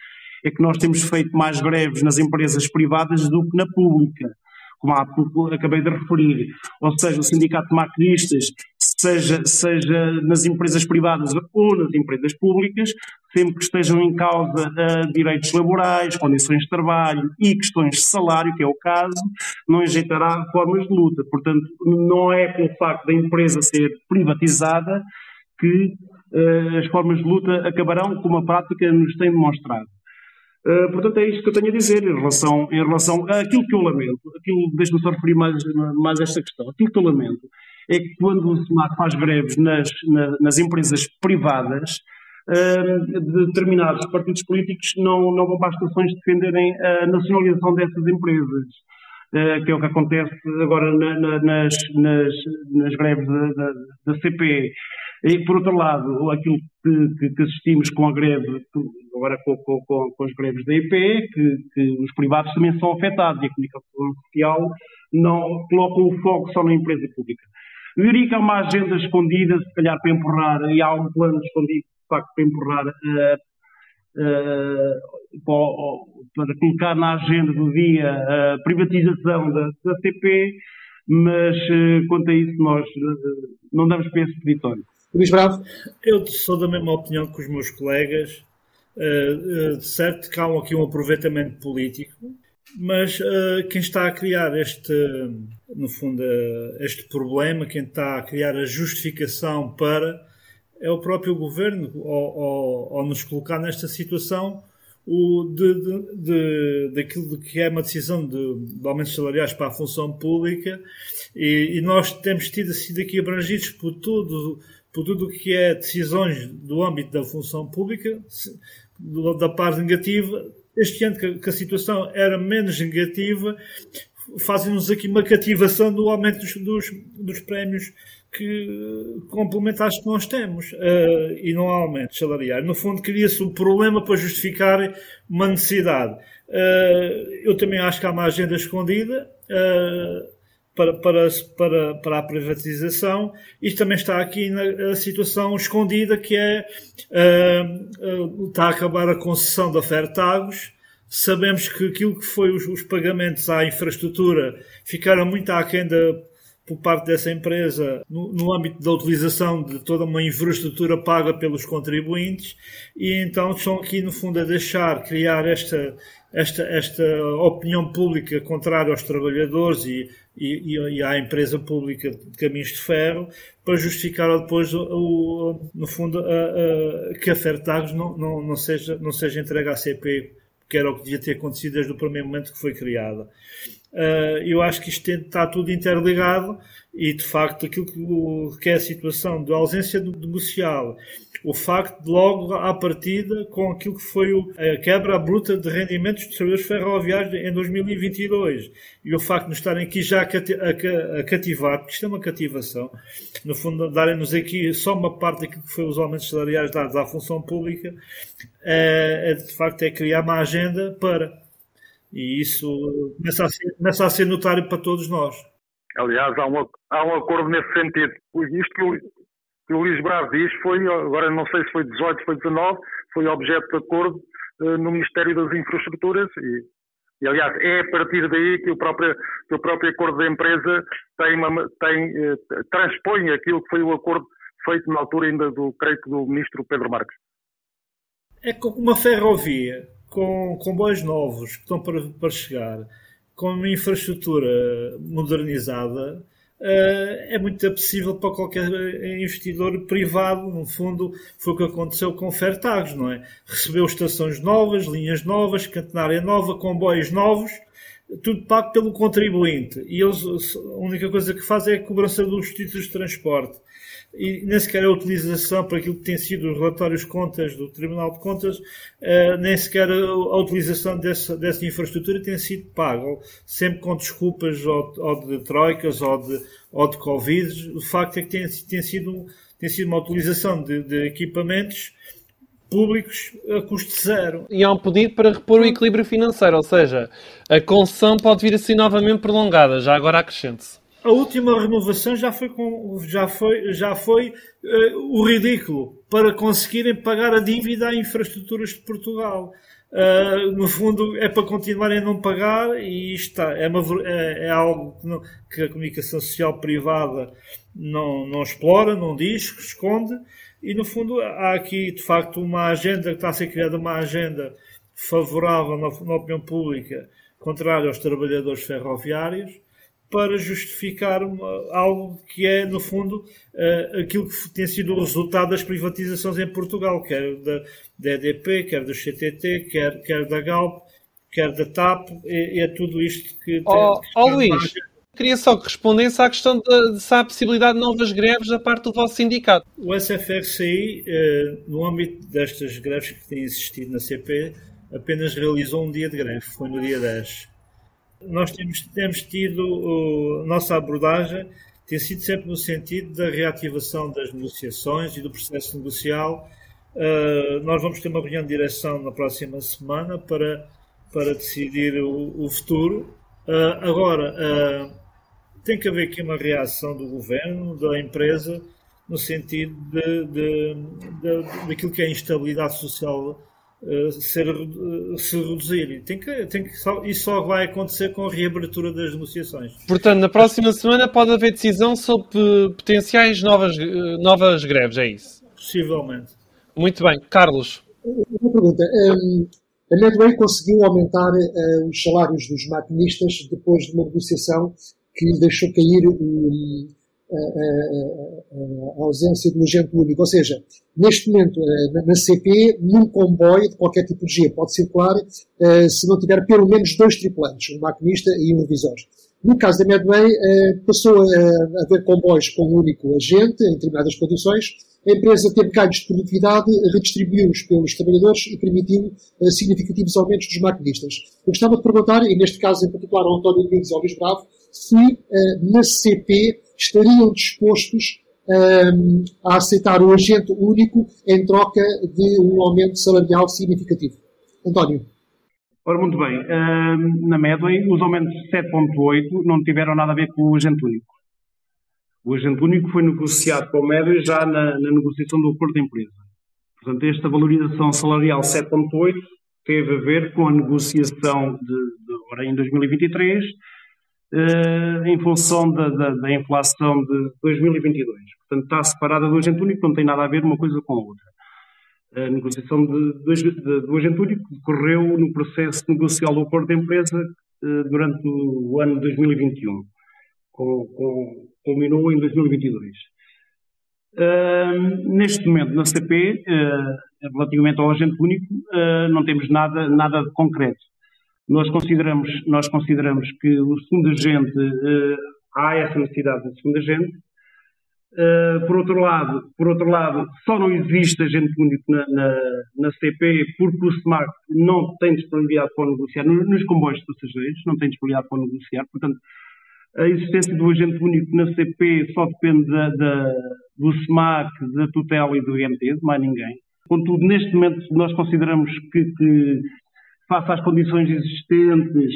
é que nós temos feito mais greves nas empresas privadas do que na pública, como há pouco acabei de referir. Ou seja, o Sindicato de Maquinistas seja, seja nas empresas privadas ou nas empresas públicas, sempre que estejam em causa uh, direitos laborais, condições de trabalho e questões de salário, que é o caso, não enjeitará formas de luta. Portanto, não é pelo facto da empresa ser privatizada que uh, as formas de luta acabarão, como a prática nos tem demonstrado. Uh, portanto, é isto que eu tenho a dizer em relação, em relação àquilo que eu lamento. Aquilo, deixe-me só referir mais, mais esta questão. Aquilo que eu lamento é que quando o SEMAC faz greves nas, nas, nas empresas privadas, uh, determinados partidos políticos não, não vão para as estações defenderem a nacionalização dessas empresas. Uh, que é o que acontece agora na, na, nas, nas, nas, greves da, da, da CP. E, por outro lado, aquilo que, que, que assistimos com a greve, agora com, com, com, as greves da IPE, que, que, os privados também são afetados e a comunicação social não coloca o foco só na empresa pública. Eu diria que há uma agenda escondida, se calhar para empurrar, e há um plano escondido, de facto, para empurrar, uh, uh, para, para, colocar na agenda do dia a privatização da, da CP, mas uh, quanto a isso nós não damos para esse peditório. Luís Bravo? Eu sou da mesma opinião que os meus colegas. Uh, uh, certo que há aqui um aproveitamento político, mas uh, quem está a criar este, no fundo, este problema, quem está a criar a justificação para, é o próprio governo, ao, nos colocar nesta situação o de, de, de, daquilo que é uma decisão de, de aumentos salariais para a função pública e, e nós temos tido sido aqui abrangidos por tudo por tudo o que é decisões do âmbito da função pública, da parte negativa. Este ano que a situação era menos negativa, fazem-nos aqui uma cativação do aumento dos, dos, dos prémios que complementares que nós temos uh, e não há aumento salarial. No fundo, cria-se um problema para justificar uma necessidade. Uh, eu também acho que há uma agenda escondida. Uh, para, para, para, para a privatização. Isto também está aqui na situação escondida que é uh, uh, está a acabar a concessão da Fertagos. Sabemos que aquilo que foi os, os pagamentos à infraestrutura ficaram muito aquém da, por parte dessa empresa no, no, âmbito da utilização de toda uma infraestrutura paga pelos contribuintes e então estão aqui no fundo a deixar criar esta, esta, esta opinião pública contrária aos trabalhadores e e, e, à empresa pública de caminhos de ferro para justificar depois, o, o no fundo, a, a, que a Fertagos não, não, não, seja, não seja entregue à CP, que era o que devia ter acontecido desde o primeiro momento que foi criada. Uh, eu acho que isto está tudo interligado e, de facto, aquilo que é a situação de ausência negocial o facto de logo à partida com aquilo que foi a quebra bruta de rendimentos dos servidores ferroviários em 2022 e o facto de nos estarem aqui já a cativar, porque isto é uma cativação, no fundo darem-nos aqui só uma parte daquilo que foi os aumentos salariais dados à função pública, é, é, de facto é criar uma agenda para. E isso começa a ser, começa a ser notário para todos nós. Aliás, há um, há um acordo nesse sentido. Isto que o Luís Bravo diz foi, agora não sei se foi 18, foi 19, foi objeto de acordo uh, no Ministério das Infraestruturas e, e, aliás, é a partir daí que o próprio, que o próprio acordo da empresa tem, uma, tem uh, transpõe aquilo que foi o acordo feito na altura ainda do, creio que do Ministro Pedro Marques. É como uma ferrovia com comboios novos que estão para, para chegar, com uma infraestrutura modernizada, eh, é muito apetecível para qualquer investidor privado. No fundo, foi o que aconteceu com Fertagos, não é? Recebeu estações novas, linhas novas, catenária nova, comboios novos, tudo pago pelo contribuinte. E eles, a única coisa que fazem é a cobrança dos títulos de transporte e nem sequer a utilização para aquilo que tem sido os relatórios contas do Tribunal de Contas, uh, nem sequer a, a utilização dessa, dessa, infraestrutura tem sido paga, sempre com desculpas ou, ou, de troicas ou de, ou de Covid. O facto é que tem, tem, sido, tem sido uma utilização de, de equipamentos públicos a custo zero. E há um pedido para repor o equilíbrio financeiro, ou seja, a concessão pode vir a ser novamente prolongada, já agora acrescente-se a última renovação já foi, com, já foi, já foi uh, o ridículo para conseguirem pagar a dívida a infraestruturas de Portugal. Uh, no fundo, é para continuarem a não pagar e isto está, é, uma, é, é algo que, não, que, a comunicação social privada não, não explora, não diz, esconde. E no fundo, há aqui de facto uma agenda que está a ser criada, uma agenda favorável na, na opinião pública, contrária aos trabalhadores ferroviários para justificar uma, algo que é, no fundo, uh, aquilo que tem sido o resultado das privatizações em Portugal, quer da, da EDP, quer do CTT, quer, quer da Galp, quer da TAP, e, é tudo isto que tem. Oh, oh Luís, Queria só que respondesse à questão de, de se há possibilidade de novas greves da parte do vosso sindicato. O SFRCI, eh, no âmbito destas greves que têm existido na CP, apenas realizou um dia de greve, foi no dia 10. Nós temos, temos tido, a nossa abordagem tem sido sempre no sentido da reativação das negociações e do processo negocial. Uh, nós vamos ter uma reunião de direção na próxima semana para, para decidir o, o futuro. Uh, agora, uh, tem que haver aqui uma reação do governo, da empresa, no sentido de, de, de, daquilo que é a instabilidade social uh, ser, uh, se reduzir. Tem que, tem que só, isso só vai acontecer com a reabertura das negociações. Portanto, na próxima semana pode haver decisão sobre potenciais novas, uh, novas greves, é isso? Possivelmente. Muito bem. Carlos. Uma pergunta. Um, a Medway conseguiu aumentar uh, os salários dos maquinistas depois de uma negociação que deixou cair o, a, a, ausência do agente único. Ou seja, neste momento, na, na CP, num comboio de qualquer tipologia pode circular uh, se não tiver pelo menos dois tripulantes, um maquinista e um revisor. No caso da Medway, uh, passou a haver comboios com um único agente, em determinadas condições, a empresa teve ganhos de produtividade, redistribuiu-os pelos trabalhadores e permitiu significativos aumentos dos maquinistas. Eu gostava de perguntar, e neste caso em particular ao António Domingos e ao Luís Bravo, se na CP estariam dispostos um, a aceitar o agente único em troca de um aumento salarial significativo. António. Ora, muito bem. Uh, na Medway, os aumentos de 7.8 não tiveram nada a ver com o agente único. O agente único foi negociado com a Medway já na, na negociação do acordo de empresa. Portanto, esta valorização salarial 7.8 teve a ver com a negociação de, de em 2023 uh, em função da, da, da, inflação de 2022. Portanto, está separada do agente único, não tem nada a ver uma coisa com a outra. A negociação de, de, do agente único decorreu no processo negocial do acordo de empresa uh, durante o ano 2021, com, com, culminou em 2022. Uh, neste momento, na CP, uh, relativamente ao agente único, não temos nada, nada de concreto. Nós consideramos, nós consideramos que o segundo agente, uh, há essa necessidade de segundo agente. Uh, por, outro lado, por outro lado, só não existe agente único na, na, na CP porque o SMART não tem disponibilidade para negociar, nos, nos comboios de passageiros, não tem disponibilidade para negociar, portanto, a existência do agente único na CP só depende da, da, do SMAC, da tutela e do IMT, de mais ninguém. Contudo, neste momento, nós consideramos que, que face às condições existentes,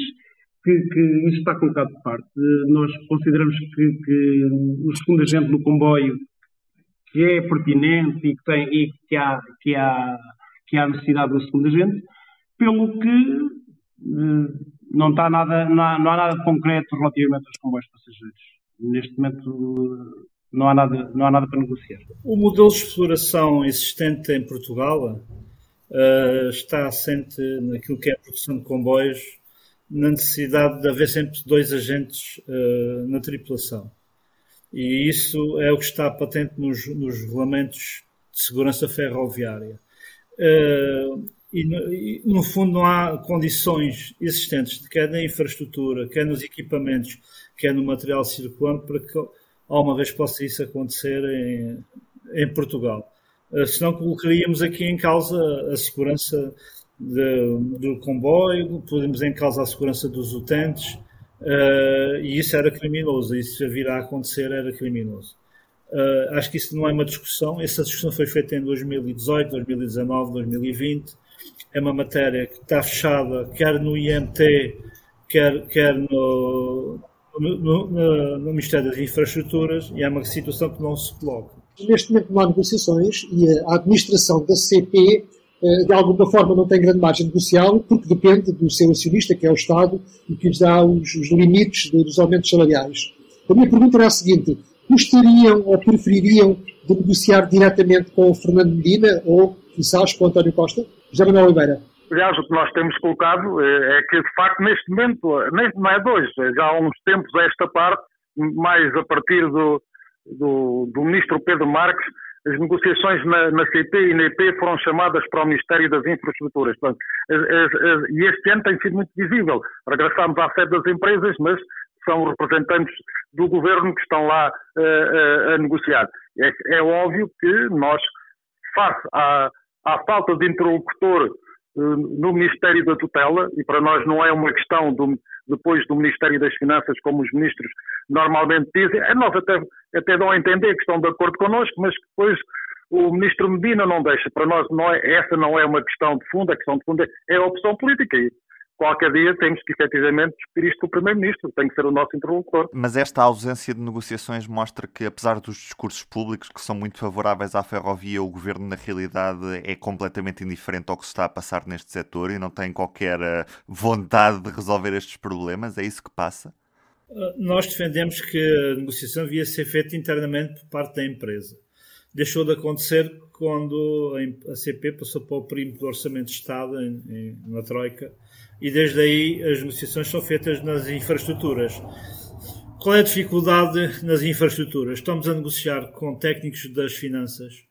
que, que isso está colocado de parte. Nós consideramos que, que o segundo agente no comboio, que é pertinente e que, tem, e que, há, que, há, que há necessidade do segundo agente, pelo que eh, não, está nada, não, há, não há nada concreto relativamente aos comboios passageiros. Neste momento não há nada, não há nada para negociar. O modelo de exploração existente em Portugal uh, está assente naquilo que é a produção de comboios, na necessidade de haver sempre dois agentes uh, na tripulação. E isso é o que está patente nos, nos regulamentos de segurança ferroviária. Uh, e, no, e, no fundo, não há condições existentes, quer na infraestrutura, quer nos equipamentos, quer no material circulante, para que alguma vez possa isso acontecer em, em Portugal. Eh, senão colocaríamos aqui em causa a segurança de, do comboio, podemos em causa a segurança dos utentes, uh, e isso era criminoso, isso virá a acontecer era criminoso. Uh, acho que isso não é uma discussão, essa discussão foi feita em 2018, 2019, 2020, é uma matéria que está fechada, quer no IMT, quer, quer no, no, no, no Ministério das Infraestruturas, e é uma situação que não se coloca neste momento não há negociações e a administração da CP eh, de alguma forma não tem grande margem negocial porque depende do seu acionista, que é o Estado, e que lhes dá os, os limites dos aumentos salariais. A minha pergunta era a seguinte: gostariam ou prefeririam de negociar diretamente com o Fernando Medina ou, quizás, com o António Costa? José Manuel Oliveira. Aliás, o que nós temos colocado eh, é que, de facto, neste momento, nem, não é dois, já há uns tempos a esta parte, mais a partir do, do, do ministro Pedro Marques, as negociações na, na, CP e na EP foram chamadas para o Ministério das Infraestruturas. Portanto, as, as, as, e este ano tem sido muito visível. Regressámos à sede das empresas, mas, são representantes do governo que estão lá uh, a negociar. É, é, óbvio que nós, face à, à falta de interlocutor no Ministério da Tutela, e para nós não é uma questão do, depois do Ministério das Finanças, como os ministros normalmente dizem, é, nós até, até dão a entender que estão de acordo connosco, mas depois o ministro Medina não deixa. Para nós, não é, essa não é uma questão de fundo, a questão de fundo é a opção política. Qualquer dia temos que efetivamente discutir isto com o Primeiro-Ministro, tem que ser o nosso interlocutor. Mas esta ausência de negociações mostra que, apesar dos discursos públicos que são muito favoráveis à ferrovia, o governo, na realidade, é completamente indiferente ao que se está a passar neste setor e não tem qualquer eh, vontade de resolver estes problemas. É isso que passa? Eh, nós defendemos que a negociação devia ser feita internamente por parte da empresa deixou de acontecer quando a CP passou para o perímetro do Orçamento de Estado em, em, na Troika e desde aí as negociações são feitas nas infraestruturas. Qual é a dificuldade nas infraestruturas? Estamos a negociar com técnicos das finanças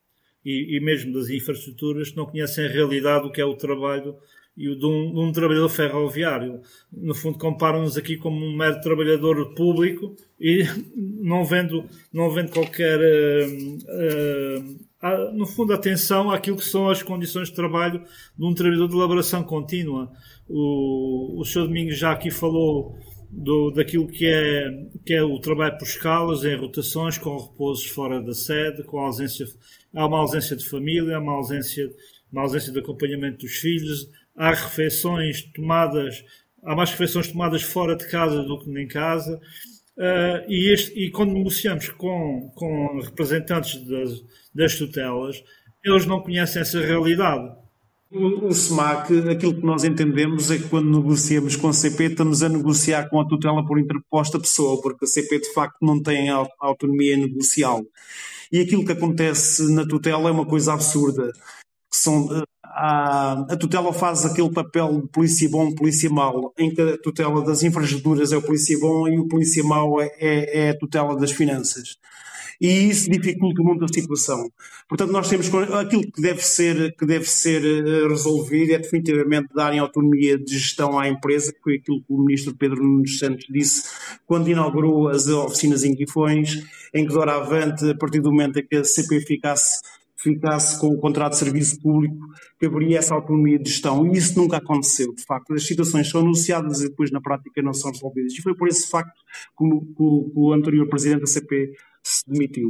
e, e mesmo das infraestruturas que não conhecem a realidade do que é o trabalho e o de um, de um trabalhador ferroviário. No fundo, comparam-nos aqui como um mero trabalhador público e não vendo, não vendo qualquer, uh, uh, no fundo, atenção àquilo que são as condições de trabalho de um trabalhador de elaboração contínua. O, o Sr. Domingos já aqui falou do, daquilo que é, que é o trabalho por escalas, em rotações, com repousos fora da sede, com ausência, há uma ausência de família, há uma ausência, uma ausência de acompanhamento dos filhos, há refeições tomadas, há mais refeições tomadas fora de casa do que em casa. Uh, e, este, e, quando negociamos com, com representantes das, das, tutelas, eles não conhecem essa realidade. O, o SMAC, aquilo que nós entendemos é que quando negociamos com a CP, estamos a negociar com a tutela por interposta pessoa, porque a CP de facto não tem autonomia negocial. E aquilo que acontece na tutela é uma coisa absurda. São a, a tutela faz aquele papel de polícia bom, polícia mau, em que a tutela das infraestruturas é o polícia bom e o polícia mau é, é, é a tutela das finanças e isso dificulta muito a situação. Portanto, nós temos aquilo que deve ser, que deve ser eh, resolvido é definitivamente darem autonomia de gestão à empresa, que foi aquilo que o ministro Pedro Nunes Santos disse quando inaugurou as oficinas em Guifões, em que doravante, a partir do momento em que a CP ficasse ficasse com o contrato de serviço público, que haveria essa autonomia de gestão. E isso nunca aconteceu, de facto. As situações são anunciadas e depois na prática não são resolvidas. E foi por esse facto que o, que o anterior presidente da CP se demitiu.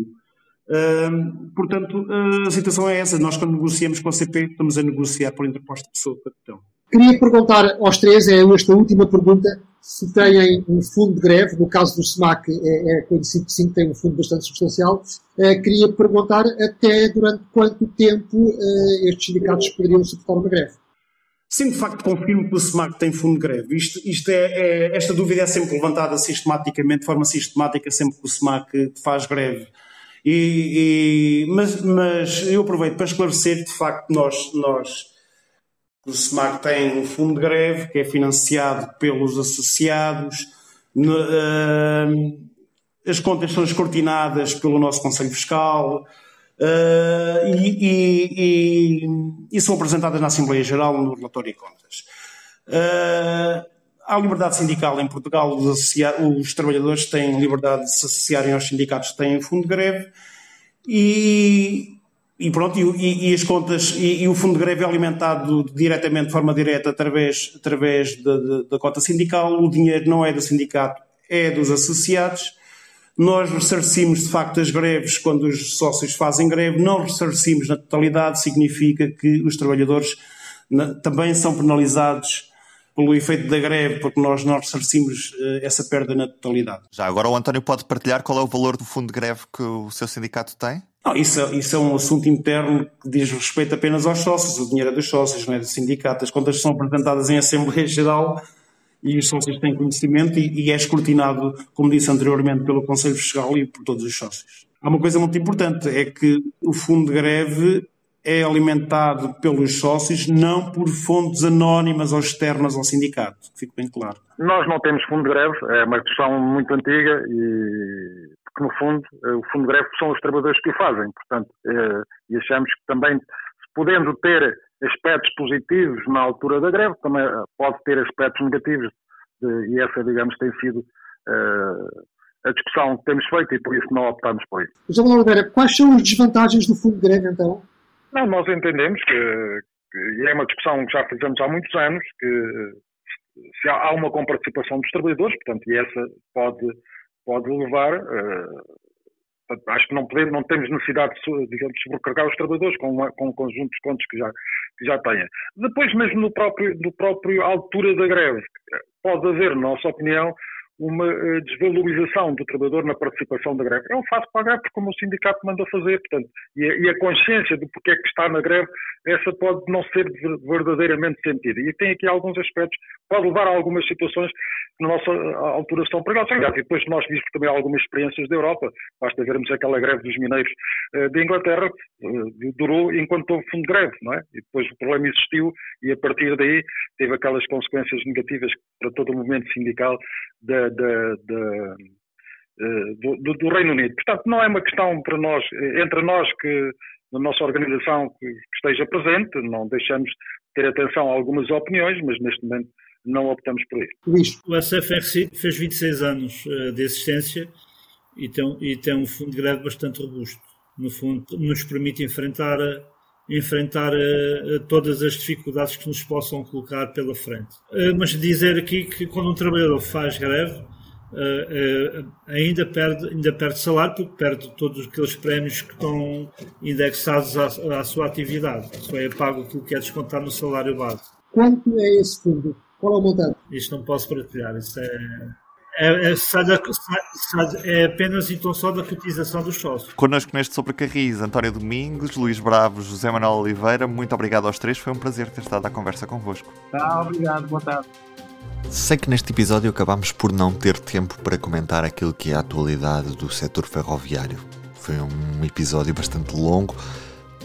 Uh, portanto, uh, a situação é essa. Nós, quando negociamos com a CP, estamos a negociar por interposta pessoa capitão. Queria perguntar aos três, é esta última pergunta, se têm um fundo de greve, no caso do SMAC é, é conhecido que sim, tem um fundo bastante substancial, é, queria perguntar até durante quanto tempo é, estes sindicatos poderiam suportar uma greve. Sim, de facto, confirmo que o SMAC tem fundo de greve. Isto, isto é, é, esta dúvida é sempre levantada sistematicamente, de forma sistemática, sempre que o SMAC faz greve. E, e, mas, mas eu aproveito para esclarecer, de facto, nós, nós o SMAC tem um fundo de greve que é financiado pelos associados. Uh, as contas são escrutinadas pelo nosso Conselho Fiscal uh, e, e, e, e, são apresentadas na Assembleia Geral no relatório de contas. Uh, há liberdade sindical em Portugal, os, os, trabalhadores têm liberdade de se associarem aos sindicatos que têm fundo de greve e, e pronto, e, e as contas, e, e, o fundo de greve é alimentado diretamente, de forma direta, através, através da cota sindical. O dinheiro não é do sindicato, é dos associados. Nós ressarcimos, de facto, as greves quando os sócios fazem greve, não ressarcimos na totalidade, significa que os trabalhadores também são penalizados pelo efeito da greve, porque nós não ressarcimos uh, essa perda na totalidade. Já agora o António pode partilhar qual é o valor do fundo de greve que o seu sindicato tem? Não, isso, é, isso é um assunto interno que diz respeito apenas aos sócios, o dinheiro é dos sócios, não é do sindicato. As contas são apresentadas em Assembleia Geral e os sócios têm conhecimento e, e é escrutinado, como disse anteriormente, pelo Conselho Fiscal e por todos os sócios. Há uma coisa muito importante, é que o fundo de greve é alimentado pelos sócios, não por fontes anónimas ou externas ao sindicato. Fico bem claro. Nós não temos fundo de greve, é uma discussão muito antiga e porque no fundo eh, o fundo de greve são os trabalhadores que o fazem, portanto, eh, e achamos que também podendo ter aspectos positivos na altura da greve, também eh, pode ter aspectos negativos e essa, digamos, tem sido a discussão que temos feito e por isso não optamos por isso. José Manuel Oliveira, quais são as desvantagens do fundo de greve então? Não, nós entendemos que, que, e é uma discussão que já fizemos há muitos anos, que se há, há uma comparticipação dos trabalhadores, portanto, e essa pode, pode levar uh, acho que não, podemos, não temos necessidade de, sobrecarregar os trabalhadores com, uma, com um conjunto de contos que já, que já. Depois, mesmo no próprio, no próprio altura da greve, pode haver, na nossa opinião, uma uh, desvalorização do trabalhador na participação da greve. É um fato para a greve, como o sindicato manda fazer, portanto, e a, e a consciência do porquê é que está na greve, essa pode não ser verdadeiramente sentida. E tem aqui alguns aspectos, pode levar a algumas situações que na nossa altura são perigosas. E depois nós vimos também algumas experiências da Europa, basta vermos aquela greve dos mineiros uh, de Inglaterra, uh, durou enquanto houve fundo de greve, não é? E depois o problema existiu e a partir daí teve aquelas consequências negativas para todo o movimento sindical da da, da, eh, do, do, Reino Unido. Portanto, não é uma questão para nós, eh, entre nós que na nossa organização que, esteja presente, não deixamos de ter atenção a algumas opiniões, mas neste momento não optamos por isso. O SFRC fez 26 anos eh, de existência e tem, e tem um fundo de greve bastante robusto. No fundo, nos permite enfrentar, enfrentar todas as dificuldades que nos possam colocar pela frente. mas dizer aqui que quando um trabalhador faz greve, Uh, uh, ainda, perde, ainda perde salário porque perde todos aqueles prémios que estão indexados à, à sua atividade. Só é pago aquilo que é descontado no salário base. Quanto é esse fundo? Qual é o montante? Isto não posso partilhar. Isso é, é, é, é, apenas então só da cotização dos sócios. Connosco neste Sobre Carris, António Domingos, Luís Bravo, José Manuel Oliveira, muito obrigado aos três, foi um prazer ter estado à conversa convosco. Tá, obrigado, boa tarde. Sei que neste episódio acabámos por não ter tempo para comentar aquilo que é a atualidade do setor ferroviário. Foi um episódio bastante longo,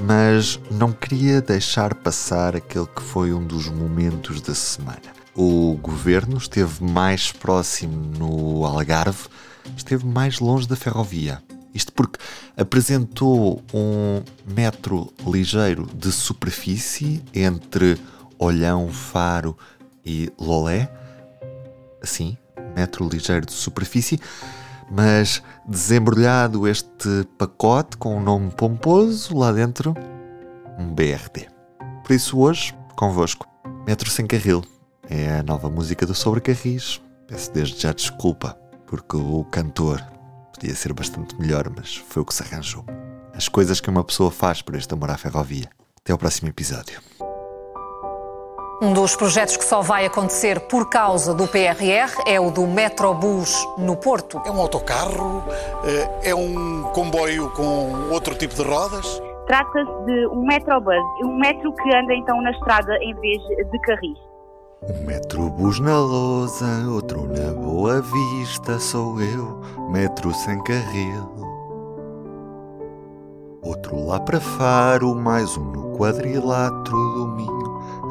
mas não queria deixar passar aquele que foi um dos momentos da semana. O governo esteve mais próximo no Algarve, esteve mais longe da ferrovia. Isto porque apresentou um metro ligeiro de superfície entre Olhão, Faro e Lolé, assim, metro ligeiro de superfície, mas desembrulhado este pacote com um nome pomposo, lá dentro, um BRT. Por isso hoje, convosco, Metro Sem Carril. É a nova música do Sobre Carris. Peço desde já desculpa, porque o cantor podia ser bastante melhor, mas foi o que se arranjou. As coisas que uma pessoa faz por este amor à ferrovia. Até ao próximo episódio. Um dos projetos que só vai acontecer por causa do PRR é o do Metrobus no Porto. É um autocarro? Eh, é um comboio com outro tipo de rodas? Trata-se de um Metrobus, um metro que anda então na estrada em vez de carris. Um metrobus na lousa, outro na Boa Vista, sou eu, metro sem carril. Outro lá para Faro, mais um no quadrilátero do Minho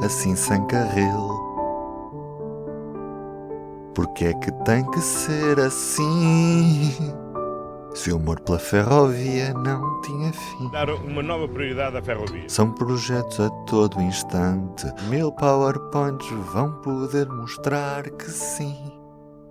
assim sem carril. Porque é que tem que ser assim? Se o amor pela ferrovia não tinha fim. Dar uma nova prioridade à ferrovia. São projetos a todo instante. Mil PowerPoints vão poder mostrar que sim.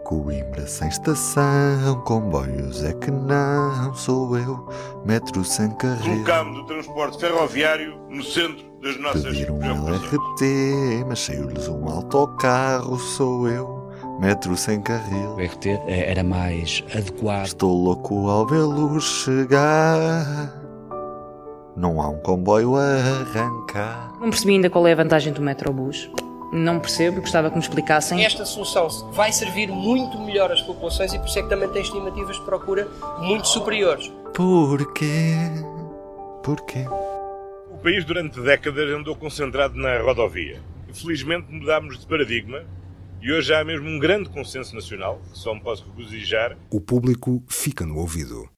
Coimbra sem estação, comboios é que não sou eu, metro sem carril. Colocamos o transporte ferroviário no centro das nossas Pediram um LRT, mas saiu-lhes um autocarro, sou eu, metro sem carril. O RT era mais adequado. Estou louco ao vê-lo chegar. Não há um comboio a arrancar. Não percebi ainda qual é a vantagem do Metrobus. Não percebo, gostava que me explicassem. Esta solução vai servir muito melhor às populações e por isso é que também tem estimativas de procura muito superiores. Porquê? Porquê? O país durante décadas andou concentrado na rodovia. Felizmente mudámos de paradigma e hoje há mesmo um grande consenso nacional, que só me posso regozijar. O público fica no ouvido.